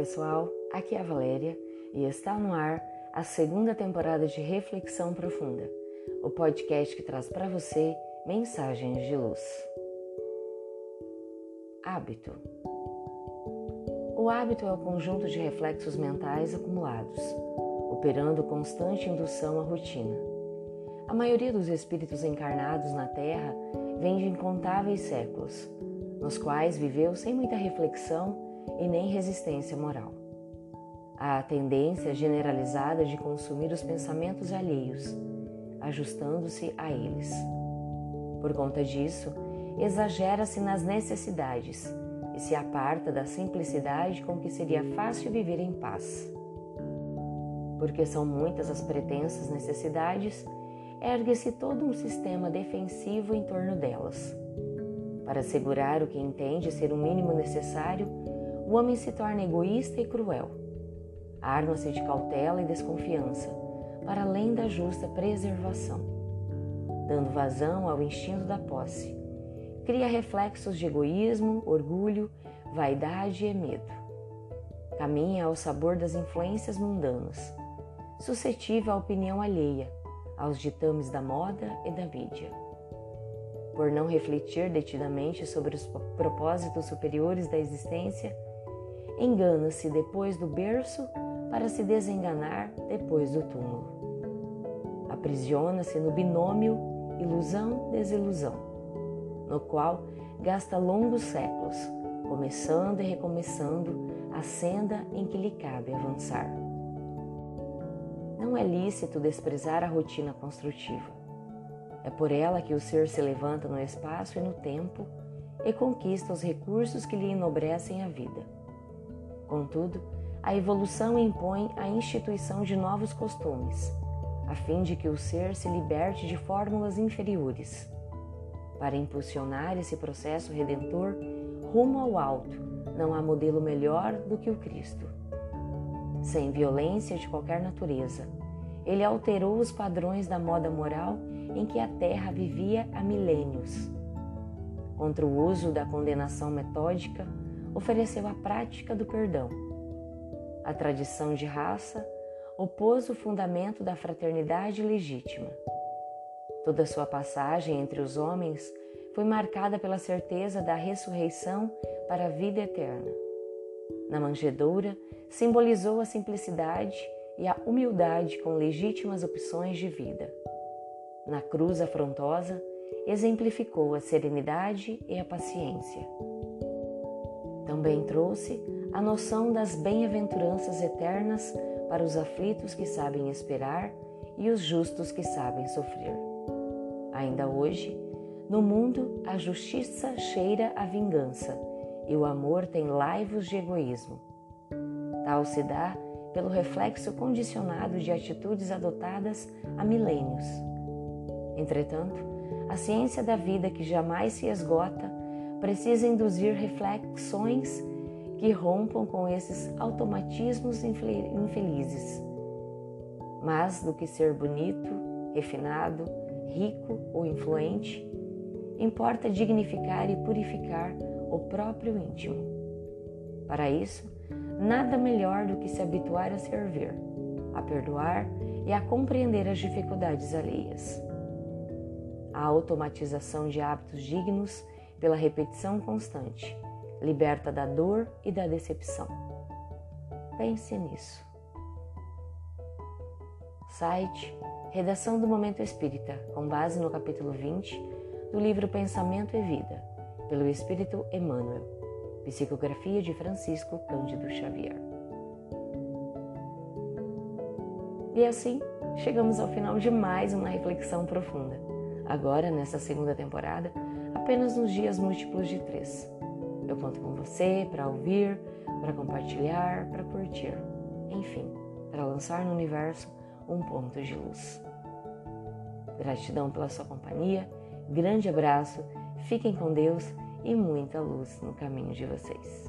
pessoal, aqui é a Valéria e está no ar a segunda temporada de Reflexão Profunda, o podcast que traz para você mensagens de luz. Hábito. O hábito é o conjunto de reflexos mentais acumulados, operando constante indução à rotina. A maioria dos espíritos encarnados na Terra vem de incontáveis séculos, nos quais viveu sem muita reflexão e nem resistência moral. Há a tendência generalizada de consumir os pensamentos alheios, ajustando-se a eles. Por conta disso, exagera-se nas necessidades e se aparta da simplicidade com que seria fácil viver em paz. Porque são muitas as pretensas necessidades, ergue-se todo um sistema defensivo em torno delas. Para assegurar o que entende ser o mínimo necessário, o homem se torna egoísta e cruel. Arma-se de cautela e desconfiança, para além da justa preservação. Dando vazão ao instinto da posse, cria reflexos de egoísmo, orgulho, vaidade e medo. Caminha ao sabor das influências mundanas, suscetível à opinião alheia, aos ditames da moda e da mídia. Por não refletir detidamente sobre os propósitos superiores da existência, engana-se depois do berço para se desenganar depois do túmulo. Aprisiona-se no binômio ilusão-desilusão, no qual gasta longos séculos, começando e recomeçando a senda em que lhe cabe avançar. Não é lícito desprezar a rotina construtiva. É por ela que o ser se levanta no espaço e no tempo e conquista os recursos que lhe enobrecem a vida Contudo, a evolução impõe a instituição de novos costumes, a fim de que o ser se liberte de fórmulas inferiores. Para impulsionar esse processo redentor rumo ao alto, não há modelo melhor do que o Cristo. Sem violência de qualquer natureza, ele alterou os padrões da moda moral em que a Terra vivia há milênios. Contra o uso da condenação metódica, ofereceu a prática do perdão. A tradição de raça opôs o fundamento da fraternidade legítima. Toda sua passagem entre os homens foi marcada pela certeza da ressurreição para a vida eterna. Na manjedoura, simbolizou a simplicidade e a humildade com legítimas opções de vida. Na cruz afrontosa, exemplificou a serenidade e a paciência. Também trouxe a noção das bem-aventuranças eternas para os aflitos que sabem esperar e os justos que sabem sofrer. Ainda hoje, no mundo, a justiça cheira a vingança e o amor tem laivos de egoísmo. Tal se dá pelo reflexo condicionado de atitudes adotadas há milênios. Entretanto, a ciência da vida que jamais se esgota precisa induzir reflexões que rompam com esses automatismos infelizes. Mais do que ser bonito, refinado, rico ou influente, importa dignificar e purificar o próprio íntimo. Para isso, nada melhor do que se habituar a servir, a perdoar e a compreender as dificuldades alheias. A automatização de hábitos dignos pela repetição constante, liberta da dor e da decepção. Pense nisso. Site Redação do Momento Espírita, com base no capítulo 20 do livro Pensamento e Vida, pelo Espírito Emmanuel. Psicografia de Francisco Cândido Xavier. E assim, chegamos ao final de mais uma reflexão profunda. Agora, nessa segunda temporada, apenas nos dias múltiplos de três. Eu conto com você para ouvir, para compartilhar, para curtir, enfim, para lançar no universo um ponto de luz. Gratidão pela sua companhia, grande abraço, fiquem com Deus e muita luz no caminho de vocês.